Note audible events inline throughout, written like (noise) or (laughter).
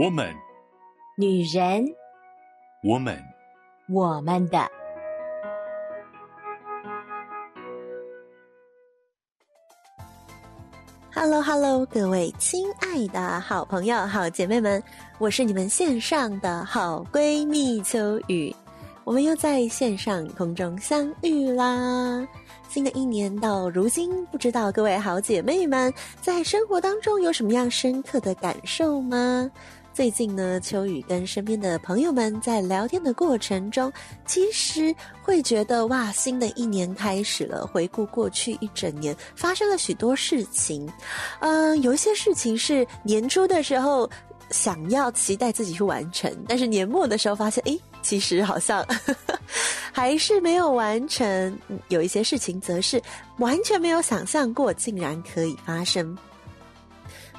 我们，女人，我们，我们的。Hello，Hello，各位亲爱的好朋友、好姐妹们，我是你们线上的好闺蜜秋雨，我们又在线上空中相遇啦！新的一年到如今，不知道各位好姐妹们在生活当中有什么样深刻的感受吗？最近呢，秋雨跟身边的朋友们在聊天的过程中，其实会觉得哇，新的一年开始了。回顾过去一整年，发生了许多事情，嗯、有一些事情是年初的时候想要期待自己去完成，但是年末的时候发现，诶，其实好像呵 (laughs) 呵还是没有完成。有一些事情则是完全没有想象过，竟然可以发生。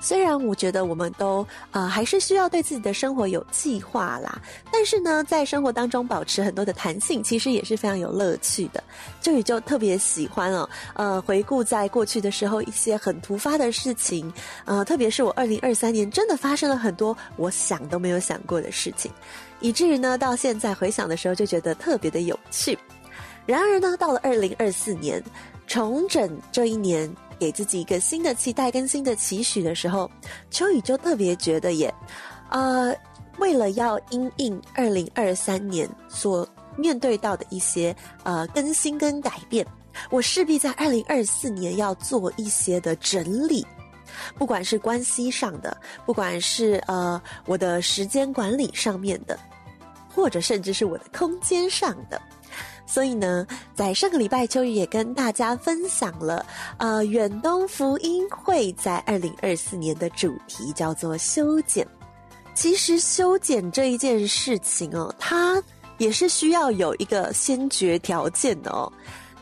虽然我觉得我们都呃还是需要对自己的生活有计划啦，但是呢，在生活当中保持很多的弹性，其实也是非常有乐趣的。这里就特别喜欢哦，呃，回顾在过去的时候一些很突发的事情，呃，特别是我二零二三年真的发生了很多我想都没有想过的事情，以至于呢，到现在回想的时候就觉得特别的有趣。然而呢，到了二零二四年，重整这一年。给自己一个新的期待跟新的期许的时候，秋雨就特别觉得耶，呃，为了要因应二零二三年所面对到的一些呃更新跟改变，我势必在二零二四年要做一些的整理，不管是关系上的，不管是呃我的时间管理上面的，或者甚至是我的空间上的。所以呢，在上个礼拜，秋雨也跟大家分享了，呃，远东福音会在二零二四年的主题叫做修剪。其实修剪这一件事情哦，它也是需要有一个先决条件的哦。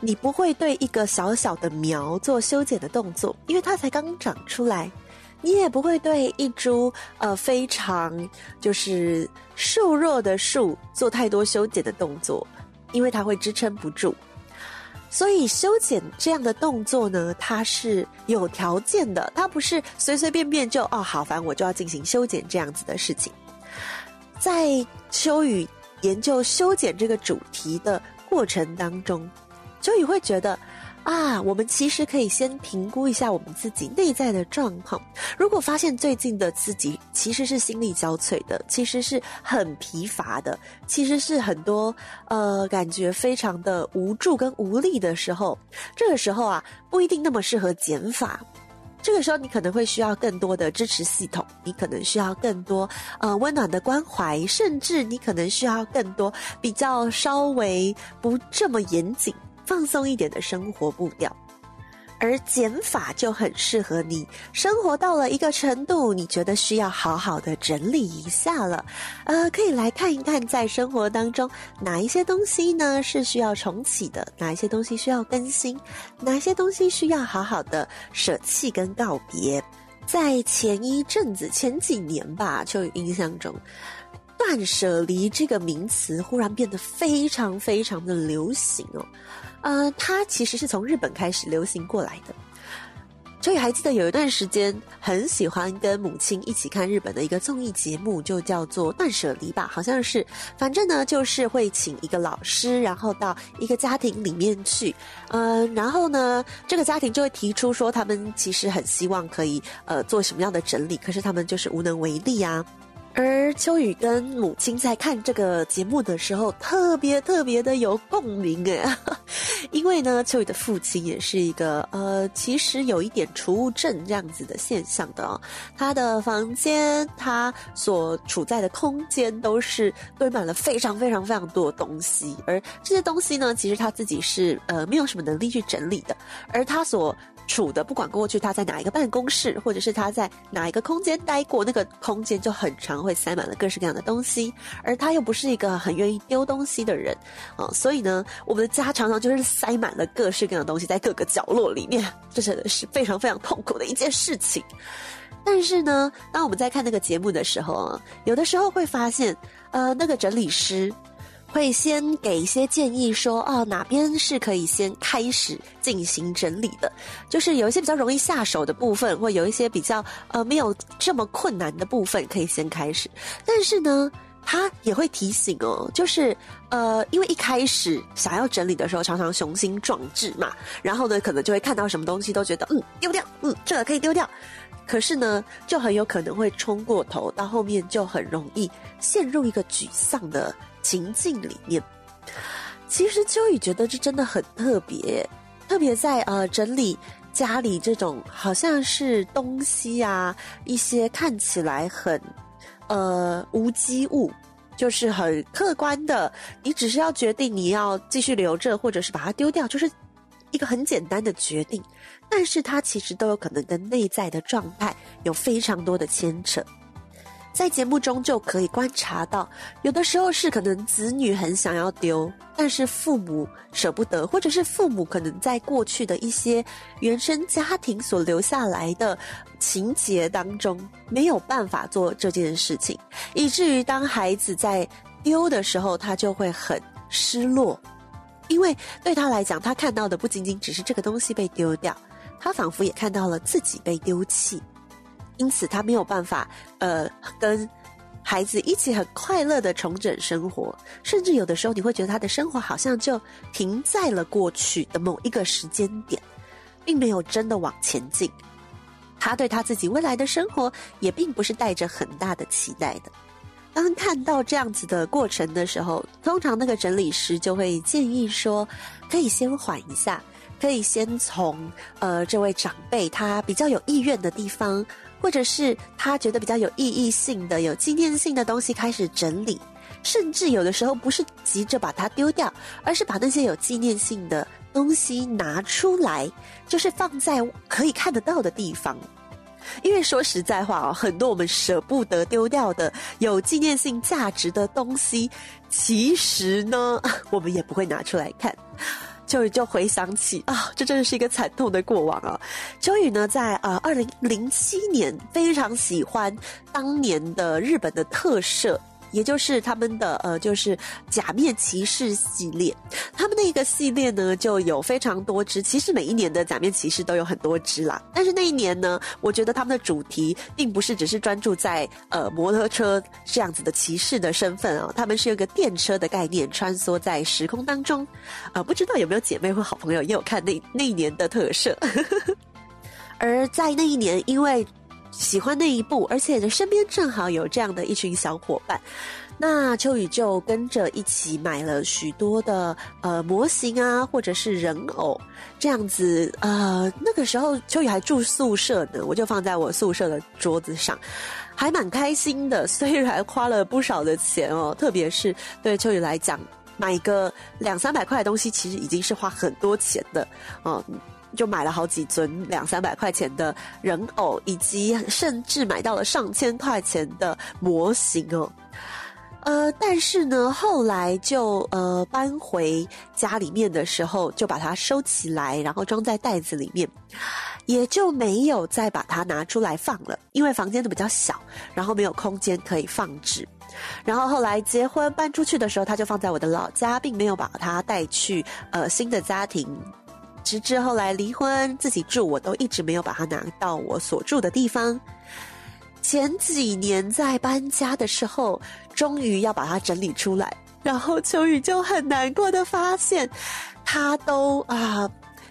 你不会对一个小小的苗做修剪的动作，因为它才刚长出来；你也不会对一株呃非常就是瘦弱的树做太多修剪的动作。因为它会支撑不住，所以修剪这样的动作呢，它是有条件的，它不是随随便便就哦，好烦，我就要进行修剪这样子的事情。在秋雨研究修剪这个主题的过程当中，秋雨会觉得。啊，我们其实可以先评估一下我们自己内在的状况。如果发现最近的自己其实是心力交瘁的，其实是很疲乏的，其实是很多呃感觉非常的无助跟无力的时候，这个时候啊不一定那么适合减法。这个时候你可能会需要更多的支持系统，你可能需要更多呃温暖的关怀，甚至你可能需要更多比较稍微不这么严谨。放松一点的生活步调，而减法就很适合你。生活到了一个程度，你觉得需要好好的整理一下了，呃，可以来看一看，在生活当中哪一些东西呢是需要重启的，哪一些东西需要更新，哪一些东西需要好好的舍弃跟告别。在前一阵子，前几年吧，就有印象中。断舍离这个名词忽然变得非常非常的流行哦，呃，它其实是从日本开始流行过来的。所以还记得有一段时间很喜欢跟母亲一起看日本的一个综艺节目，就叫做《断舍离》吧，好像是。反正呢，就是会请一个老师，然后到一个家庭里面去，嗯、然后呢，这个家庭就会提出说，他们其实很希望可以呃做什么样的整理，可是他们就是无能为力啊。而秋雨跟母亲在看这个节目的时候，特别特别的有共鸣诶，因为呢，秋雨的父亲也是一个呃，其实有一点储物症这样子的现象的哦。他的房间，他所处在的空间，都是堆满了非常非常非常多的东西，而这些东西呢，其实他自己是呃没有什么能力去整理的，而他所。处的不管过去他在哪一个办公室，或者是他在哪一个空间待过，那个空间就很常会塞满了各式各样的东西，而他又不是一个很愿意丢东西的人，哦，所以呢，我们的家常常就是塞满了各式各样的东西在各个角落里面，这真的是非常非常痛苦的一件事情。但是呢，当我们在看那个节目的时候啊，有的时候会发现，呃，那个整理师会先给一些建议说，哦，哪边是可以先开始进行整理的，就是有一些比较容易下手的部分，或有一些比较呃没有这么困难的部分，可以先开始。但是呢，他也会提醒哦，就是呃，因为一开始想要整理的时候，常常雄心壮志嘛，然后呢，可能就会看到什么东西都觉得嗯丢掉，嗯这个可以丢掉，可是呢，就很有可能会冲过头，到后面就很容易陷入一个沮丧的。情境里面，其实秋雨觉得这真的很特别，特别在呃整理家里这种好像是东西啊，一些看起来很呃无机物，就是很客观的，你只是要决定你要继续留着，或者是把它丢掉，就是一个很简单的决定，但是它其实都有可能跟内在的状态有非常多的牵扯。在节目中就可以观察到，有的时候是可能子女很想要丢，但是父母舍不得，或者是父母可能在过去的一些原生家庭所留下来的情节当中没有办法做这件事情，以至于当孩子在丢的时候，他就会很失落，因为对他来讲，他看到的不仅仅只是这个东西被丢掉，他仿佛也看到了自己被丢弃。(laughs) 因此，他没有办法，呃，跟孩子一起很快乐的重整生活，甚至有的时候，你会觉得他的生活好像就停在了过去的某一个时间点，并没有真的往前进。他对他自己未来的生活也并不是带着很大的期待的。当看到这样子的过程的时候，通常那个整理师就会建议说，可以先缓一下，可以先从呃这位长辈他比较有意愿的地方。或者是他觉得比较有意义性的、有纪念性的东西开始整理，甚至有的时候不是急着把它丢掉，而是把那些有纪念性的东西拿出来，就是放在可以看得到的地方。因为说实在话哦，很多我们舍不得丢掉的有纪念性价值的东西，其实呢，(laughs) 我们也不会拿出来看。秋雨就回想起啊，这真的是一个惨痛的过往啊。秋雨呢，在啊二零零七年非常喜欢当年的日本的特摄。也就是他们的呃，就是假面骑士系列，他们那个系列呢，就有非常多只。其实每一年的假面骑士都有很多只啦，但是那一年呢，我觉得他们的主题并不是只是专注在呃摩托车这样子的骑士的身份啊，他们是有个电车的概念穿梭在时空当中。呃，不知道有没有姐妹或好朋友也有看那那一年的特摄，而在那一年，因为。喜欢那一部，而且呢，身边正好有这样的一群小伙伴，那秋雨就跟着一起买了许多的呃模型啊，或者是人偶这样子。呃，那个时候秋雨还住宿舍呢，我就放在我宿舍的桌子上，还蛮开心的。虽然花了不少的钱哦，特别是对秋雨来讲，买个两三百块的东西，其实已经是花很多钱的哦。就买了好几尊两三百块钱的人偶，以及甚至买到了上千块钱的模型哦。呃，但是呢，后来就呃搬回家里面的时候，就把它收起来，然后装在袋子里面，也就没有再把它拿出来放了，因为房间都比较小，然后没有空间可以放置。然后后来结婚搬出去的时候，他就放在我的老家，并没有把它带去呃新的家庭。直至后来离婚自己住，我都一直没有把它拿到我所住的地方。前几年在搬家的时候，终于要把它整理出来，然后秋雨就很难过的发现，它都啊、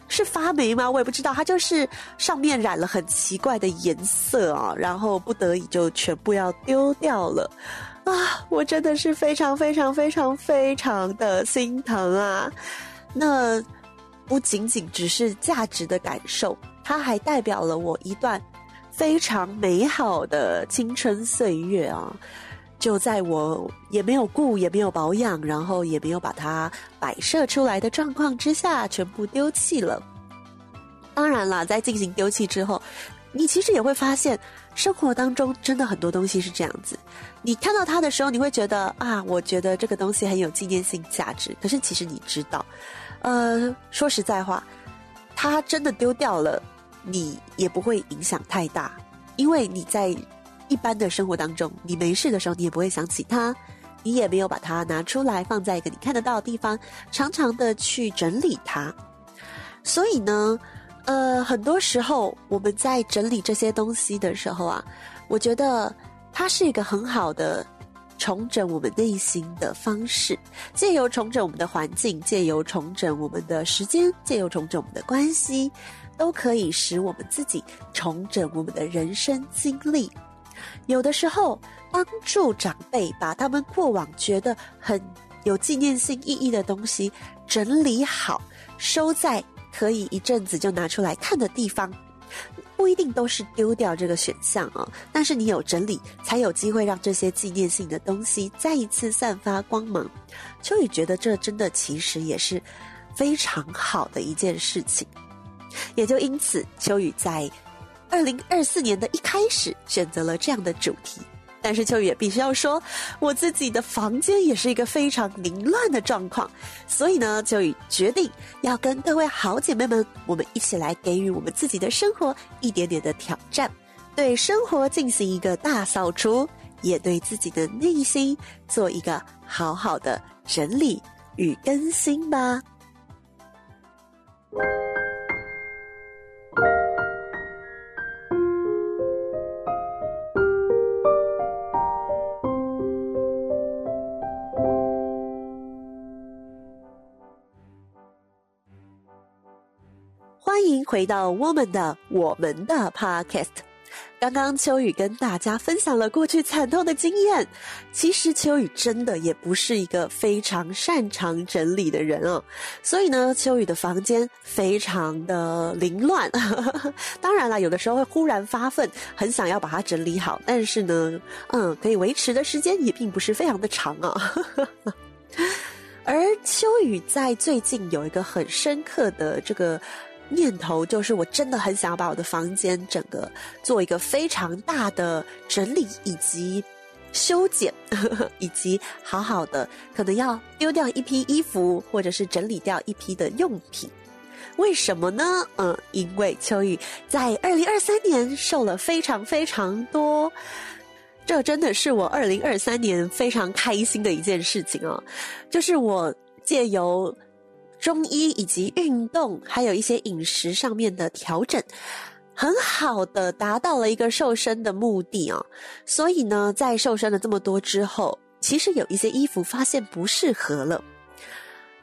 是发霉吗？我也不知道，它就是上面染了很奇怪的颜色啊，然后不得已就全部要丢掉了啊！我真的是非常非常非常非常的心疼啊！那。不仅仅只是价值的感受，它还代表了我一段非常美好的青春岁月啊！就在我也没有顾，也没有保养，然后也没有把它摆设出来的状况之下，全部丢弃了。当然了，在进行丢弃之后，你其实也会发现，生活当中真的很多东西是这样子。你看到它的时候，你会觉得啊，我觉得这个东西很有纪念性价值。可是其实你知道。呃，说实在话，它真的丢掉了，你也不会影响太大，因为你在一般的生活当中，你没事的时候，你也不会想起它，你也没有把它拿出来放在一个你看得到的地方，常常的去整理它。所以呢，呃，很多时候我们在整理这些东西的时候啊，我觉得它是一个很好的重整我们内心的方式，借由重整我们的环境，借由重整我们的时间，借由重整我们的关系，都可以使我们自己重整我们的人生经历。有的时候，帮助长辈把他们过往觉得很有纪念性意义的东西整理好，收在可以一阵子就拿出来看的地方，不一定都是丢掉这个选项哦。但是你有整理，才有机会让这些纪念性的东西再一次散发光芒。秋雨觉得这真的其实也是非常好的一件事情，也就因此，秋雨在。二零二四年的一开始选择了这样的主题，但是秋雨也必须要说，我自己的房间也是一个非常凌乱的状况，所以呢，秋雨决定要跟各位好姐妹们，我们一起来给予我们自己的生活一点点的挑战，对生活进行一个大扫除，也对自己的内心做一个好好的整理与更新吧。回到我们的我们的 Podcast。刚刚秋雨跟大家分享了过去惨痛的经验。其实秋雨真的也不是一个非常擅长整理的人哦，所以呢，秋雨的房间非常的凌乱。(laughs) 当然了，有的时候会忽然发愤，很想要把它整理好，但是呢，嗯，可以维持的时间也并不是非常的长啊。(laughs) 而秋雨在最近有一个很深刻的这个。念头就是，我真的很想要把我的房间整个做一个非常大的整理以及修剪，(laughs) 以及好好的，可能要丢掉一批衣服，或者是整理掉一批的用品。为什么呢？嗯，因为秋雨在二零二三年瘦了非常非常多，这真的是我二零二三年非常开心的一件事情哦，就是我借由。中医以及运动，还有一些饮食上面的调整，很好的达到了一个瘦身的目的哦。所以呢，在瘦身了这么多之后，其实有一些衣服发现不适合了。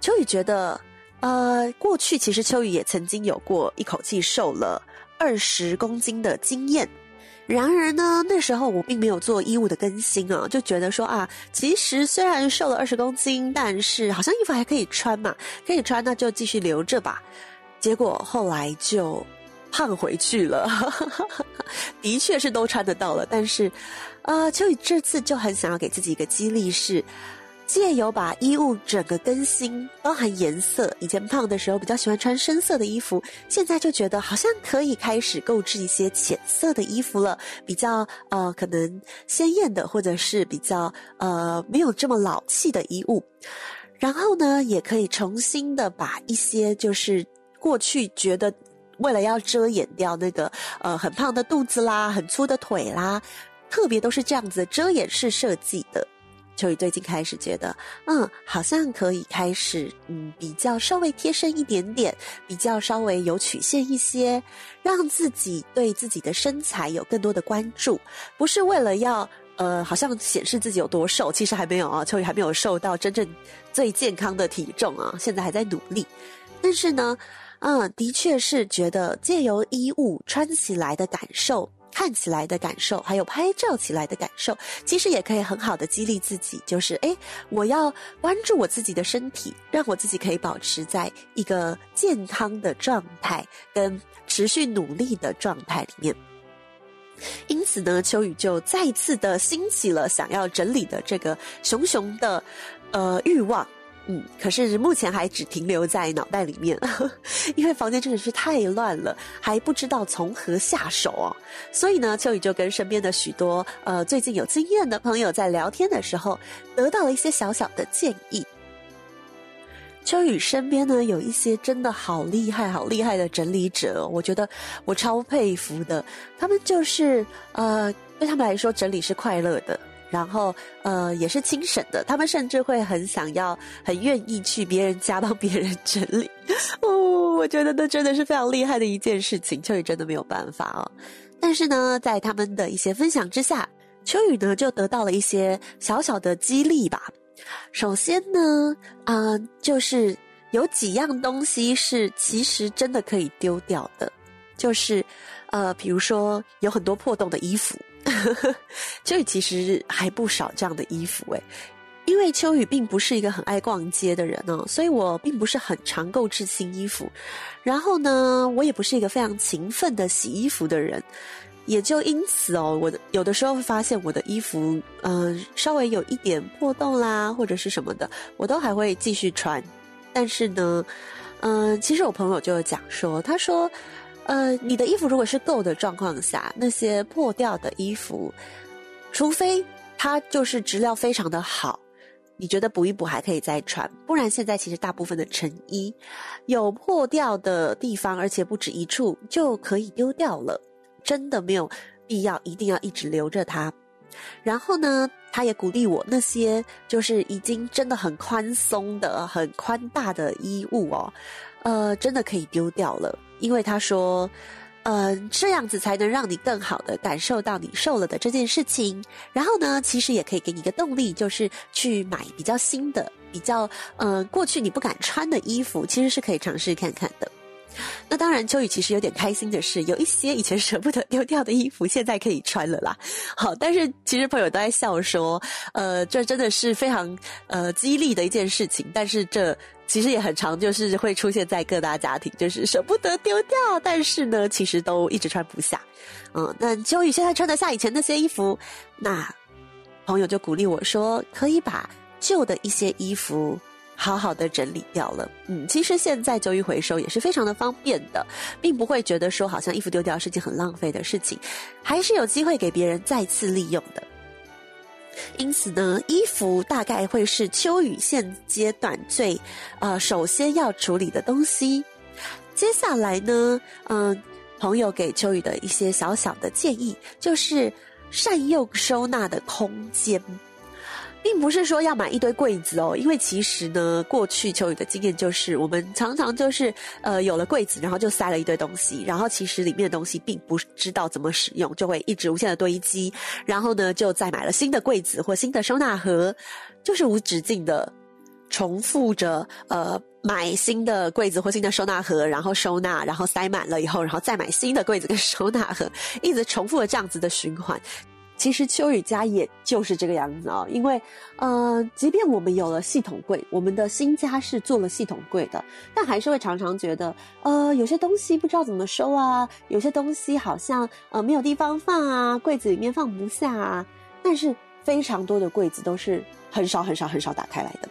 秋雨觉得，呃，过去其实秋雨也曾经有过一口气瘦了二十公斤的经验。然而呢，那时候我并没有做衣物的更新啊，就觉得说啊，其实虽然瘦了二十公斤，但是好像衣服还可以穿嘛，可以穿，那就继续留着吧。结果后来就胖回去了，(laughs) 的确是都穿得到了，但是，呃，秋雨这次就很想要给自己一个激励是。借由把衣物整个更新，包含颜色。以前胖的时候比较喜欢穿深色的衣服，现在就觉得好像可以开始购置一些浅色的衣服了，比较呃可能鲜艳的，或者是比较呃没有这么老气的衣物。然后呢，也可以重新的把一些就是过去觉得为了要遮掩掉那个呃很胖的肚子啦、很粗的腿啦，特别都是这样子遮掩式设计的。秋雨最近开始觉得，嗯，好像可以开始，嗯，比较稍微贴身一点点，比较稍微有曲线一些，让自己对自己的身材有更多的关注，不是为了要，呃，好像显示自己有多瘦，其实还没有啊，秋雨还没有瘦到真正最健康的体重啊，现在还在努力，但是呢，嗯，的确是觉得借由衣物穿起来的感受。看起来的感受，还有拍照起来的感受，其实也可以很好的激励自己。就是，诶，我要关注我自己的身体，让我自己可以保持在一个健康的状态，跟持续努力的状态里面。因此呢，秋雨就再次的兴起了想要整理的这个熊熊的，呃，欲望。嗯，可是目前还只停留在脑袋里面，(laughs) 因为房间真的是太乱了，还不知道从何下手哦。所以呢，秋雨就跟身边的许多呃最近有经验的朋友在聊天的时候，得到了一些小小的建议。秋雨身边呢有一些真的好厉害、好厉害的整理者，我觉得我超佩服的。他们就是呃，对他们来说，整理是快乐的。然后呃也是轻省的，他们甚至会很想要、很愿意去别人家帮别人整理。哦，我觉得那真的是非常厉害的一件事情，秋雨真的没有办法哦。但是呢，在他们的一些分享之下，秋雨呢就得到了一些小小的激励吧。首先呢，啊、就是有几样东西是其实真的可以丢掉的，就是呃，比如说有很多破洞的衣服。(laughs) 秋雨其实还不少这样的衣服诶，因为秋雨并不是一个很爱逛街的人哦，所以我并不是很常购置新衣服。然后呢，我也不是一个非常勤奋的洗衣服的人，也就因此哦，我的有的时候会发现我的衣服，嗯、稍微有一点破洞啦，或者是什么的，我都还会继续穿。但是呢，嗯、其实我朋友就有讲说，他说。呃，你的衣服如果是够的状况下，那些破掉的衣服，除非它就是质料非常的好，你觉得补一补还可以再穿，不然现在其实大部分的成衣有破掉的地方，而且不止一处，就可以丢掉了，真的没有必要一定要一直留着它。然后呢，他也鼓励我那些就是已经真的很宽松的、很宽大的衣物哦，呃，真的可以丢掉了。因为他说，嗯、这样子才能让你更好的感受到你瘦了的这件事情。然后呢，其实也可以给你一个动力，就是去买比较新的、比较嗯、呃，过去你不敢穿的衣服，其实是可以尝试看看的。那当然，秋雨其实有点开心的是，有一些以前舍不得丢掉的衣服，现在可以穿了啦。好，但是其实朋友都在笑说，呃，这真的是非常呃激励的一件事情。但是这其实也很常，就是会出现在各大家庭，就是舍不得丢掉，但是呢，其实都一直穿不下。嗯，那秋雨现在穿得下以前那些衣服，那朋友就鼓励我说，可以把旧的一些衣服。好好的整理掉了，嗯，其实现在旧衣回收也是非常的方便的，并不会觉得说好像衣服丢掉是件很浪费的事情，还是有机会给别人再次利用的。因此呢，衣服大概会是秋雨现阶段最呃首先要处理的东西。接下来呢，嗯、朋友给秋雨的一些小小的建议就是善用收纳的空间。并不是说要买一堆柜子哦，因为其实呢，过去秋雨的经验就是，我们常常就是呃有了柜子，然后就塞了一堆东西，然后其实里面的东西并不知道怎么使用，就会一直无限的堆积，然后呢就再买了新的柜子或新的收纳盒，就是无止境的重复着呃买新的柜子或新的收纳盒，然后收纳，然后塞满了以后，然后再买新的柜子跟收纳盒，一直重复了这样子的循环。其实秋雨家也就是这个样子啊、因为，呃，即便我们有了系统柜，我们的新家是做了系统柜的，但还是会常常觉得，呃，有些东西不知道怎么收啊，有些东西好像呃没有地方放啊，柜子里面放不下啊。但是非常多的柜子都是很少很少很少打开来的，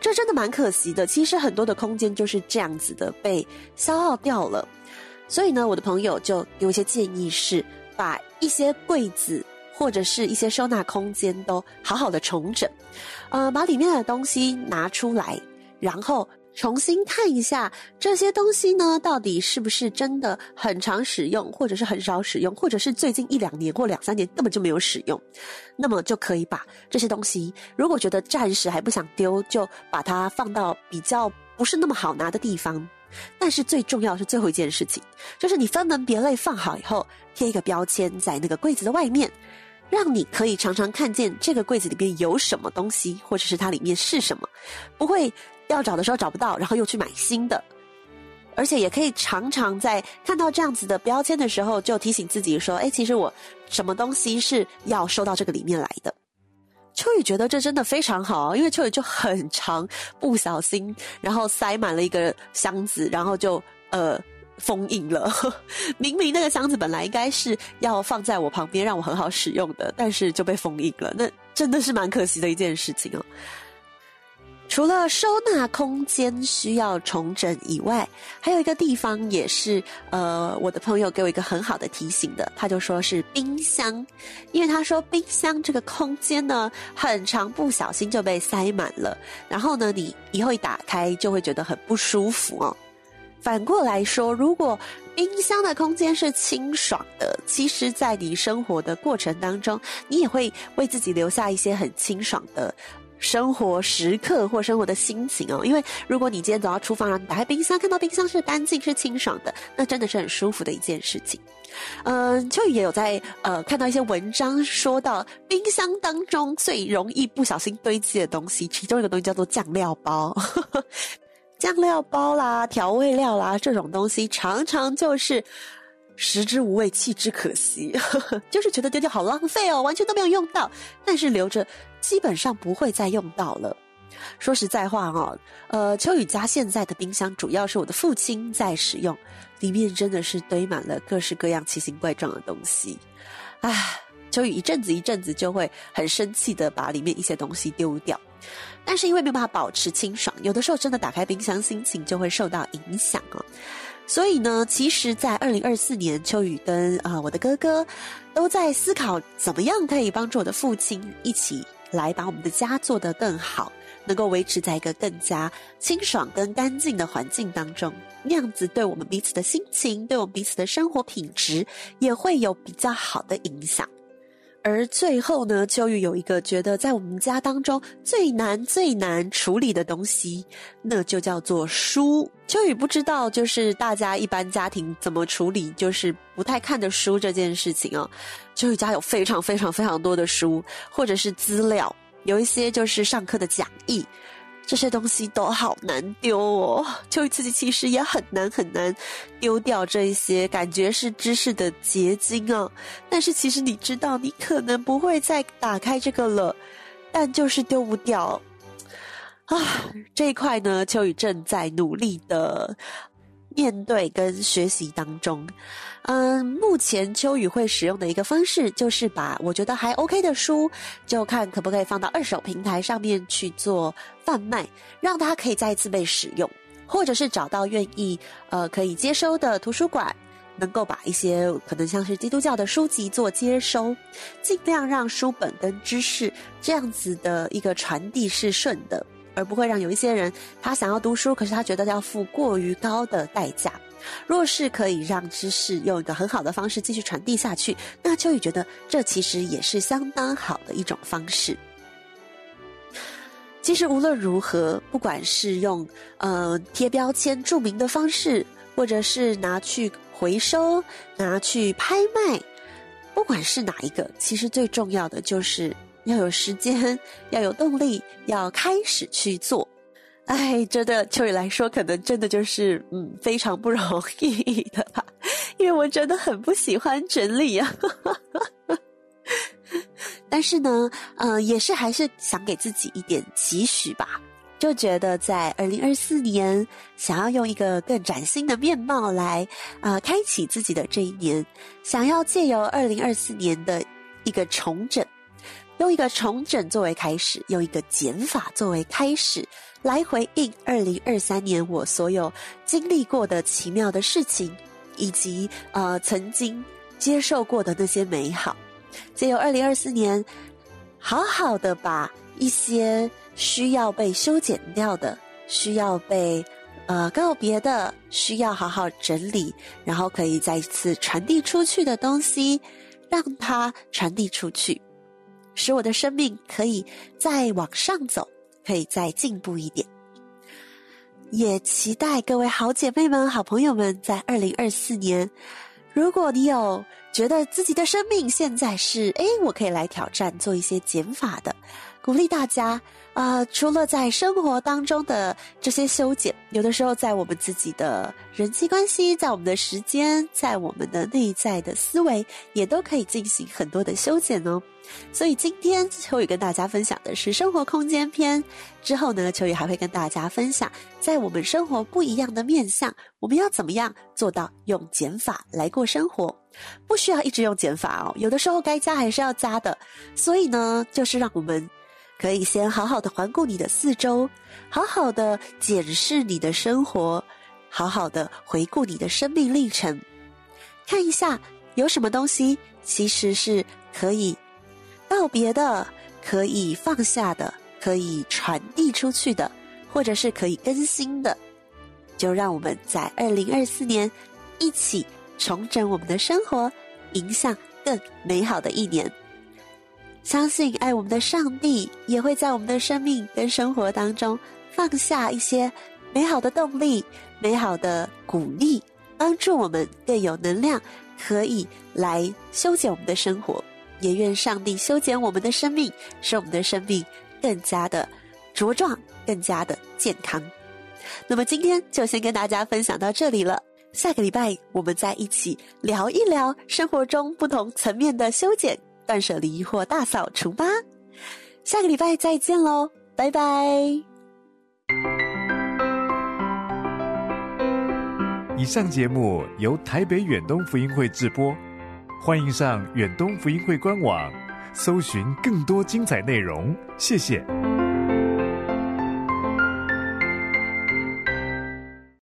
这真的蛮可惜的。其实很多的空间就是这样子的被消耗掉了，所以呢，我的朋友就有一些建议是把一些柜子。或者是一些收纳空间都好好的重整，呃，把里面的东西拿出来，然后重新看一下这些东西呢，到底是不是真的很常使用，或者是很少使用，或者是最近一两年或两三年根本就没有使用，那么就可以把这些东西，如果觉得暂时还不想丢，就把它放到比较不是那么好拿的地方。但是最重要的是最后一件事情，就是你分门别类放好以后，贴一个标签在那个柜子的外面。让你可以常常看见这个柜子里面有什么东西，或者是它里面是什么，不会要找的时候找不到，然后又去买新的。而且也可以常常在看到这样子的标签的时候，就提醒自己说：“哎，其实我什么东西是要收到这个里面来的。”秋雨觉得这真的非常好，因为秋雨就很长不小心，然后塞满了一个箱子，然后就呃。封印了，(laughs) 明明那个箱子本来应该是要放在我旁边，让我很好使用的，但是就被封印了。那真的是蛮可惜的一件事情哦。除了收纳空间需要重整以外，还有一个地方也是呃，我的朋友给我一个很好的提醒的，他就说是冰箱，因为他说冰箱这个空间呢，很长不小心就被塞满了，然后呢，你以后一打开就会觉得很不舒服哦。反过来说，如果冰箱的空间是清爽的，其实，在你生活的过程当中，你也会为自己留下一些很清爽的生活时刻或生活的心情哦。因为如果你今天走到厨房，然后打开冰箱，看到冰箱是干净、是清爽的，那真的是很舒服的一件事情。嗯，秋雨也有在呃看到一些文章说到，冰箱当中最容易不小心堆积的东西，其中一个东西叫做酱料包。酱料包啦、调味料啦，这种东西常常就是食之无味，弃之可惜，(laughs) 就是觉得丢掉好浪费哦，完全都没有用到，但是留着基本上不会再用到了。说实在话哦，呃，秋雨家现在的冰箱主要是我的父亲在使用，里面真的是堆满了各式各样奇形怪状的东西，唉，秋雨一阵子一阵子就会很生气的把里面一些东西丢掉。但是因为没有办法保持清爽，有的时候真的打开冰箱，心情就会受到影响哦。所以呢，其实，在二零二四年，秋雨跟啊、我的哥哥都在思考，怎么样可以帮助我的父亲一起来把我们的家做得更好，能够维持在一个更加清爽跟干净的环境当中。那样子对我们彼此的心情，对我们彼此的生活品质，也会有比较好的影响。而最后呢，秋雨有一个觉得在我们家当中最难最难处理的东西，那就叫做书。秋雨不知道，就是大家一般家庭怎么处理，就是不太看的书这件事情啊。秋雨家有非常非常非常多的书，或者是资料，有一些就是上课的讲义。这些东西都好难丢哦，秋雨自己其实也很难很难丢掉这一些感觉是知识的结晶啊。但是其实你知道，你可能不会再打开这个了，但就是丢不掉啊。这一块呢，秋雨正在努力的面对跟学习当中。嗯，目前秋雨会使用的一个方式，就是把我觉得还 OK 的书，就看可不可以放到二手平台上面去做贩卖，让它可以再一次被使用，或者是找到愿意呃可以接收的图书馆，能够把一些可能像是基督教的书籍做接收，尽量让书本跟知识这样子的一个传递是顺的，而不会让有一些人他想要读书，可是他觉得要付过于高的代价。若是可以让知识用一个很好的方式继续传递下去，那秋雨觉得这其实也是相当好的一种方式。其实无论如何，不管是用呃贴标签注明的方式，或者是拿去回收、拿去拍卖，不管是哪一个，其实最重要的就是要有时间，要有动力，要开始去做。哎，真的，秋雨来说，可能真的就是，嗯，非常不容易的吧，因为我真的很不喜欢整理啊。(laughs) 但是呢，呃，也是还是想给自己一点期许吧，就觉得在二零二四年，想要用一个更崭新的面貌来，啊、开启自己的这一年，想要借由二零二四年的一个重整，用一个重整作为开始，用一个减法作为开始。来回应二零二三年我所有经历过的奇妙的事情，以及呃曾经接受过的那些美好，借由二零二四年，好好的把一些需要被修剪掉的、需要被呃告别的、需要好好整理，然后可以再一次传递出去的东西，让它传递出去，使我的生命可以再往上走。可以再进步一点，也期待各位好姐妹们、好朋友们在二零二四年，如果你有觉得自己的生命现在是诶，我可以来挑战做一些减法的，鼓励大家。啊、除了在生活当中的这些修剪，有的时候在我们自己的人际关系，在我们的时间，在我们的内在的思维，也都可以进行很多的修剪哦。所以今天秋雨跟大家分享的是生活空间篇，之后呢，秋雨还会跟大家分享，在我们生活不一样的面向，我们要怎么样做到用减法来过生活？不需要一直用减法哦，有的时候该加还是要加的。所以呢，就是让我们。可以先好好的环顾你的四周，好好的检视你的生活，好好的回顾你的生命历程，看一下有什么东西其实是可以告别的，可以放下的，可以传递出去的，或者是可以更新的。就让我们在二零二四年一起重整我们的生活，迎向更美好的一年。相信爱我们的上帝也会在我们的生命跟生活当中放下一些美好的动力、美好的鼓励，帮助我们更有能量，可以来修剪我们的生活。也愿上帝修剪我们的生命，使我们的生命更加的茁壮，更加的健康。那么今天就先跟大家分享到这里了。下个礼拜我们再一起聊一聊生活中不同层面的修剪、断舍离或大扫除吧。下个礼拜再见喽，拜拜。以上节目由台北远东福音会制播，欢迎上远东福音会官网，搜寻更多精彩内容。谢谢。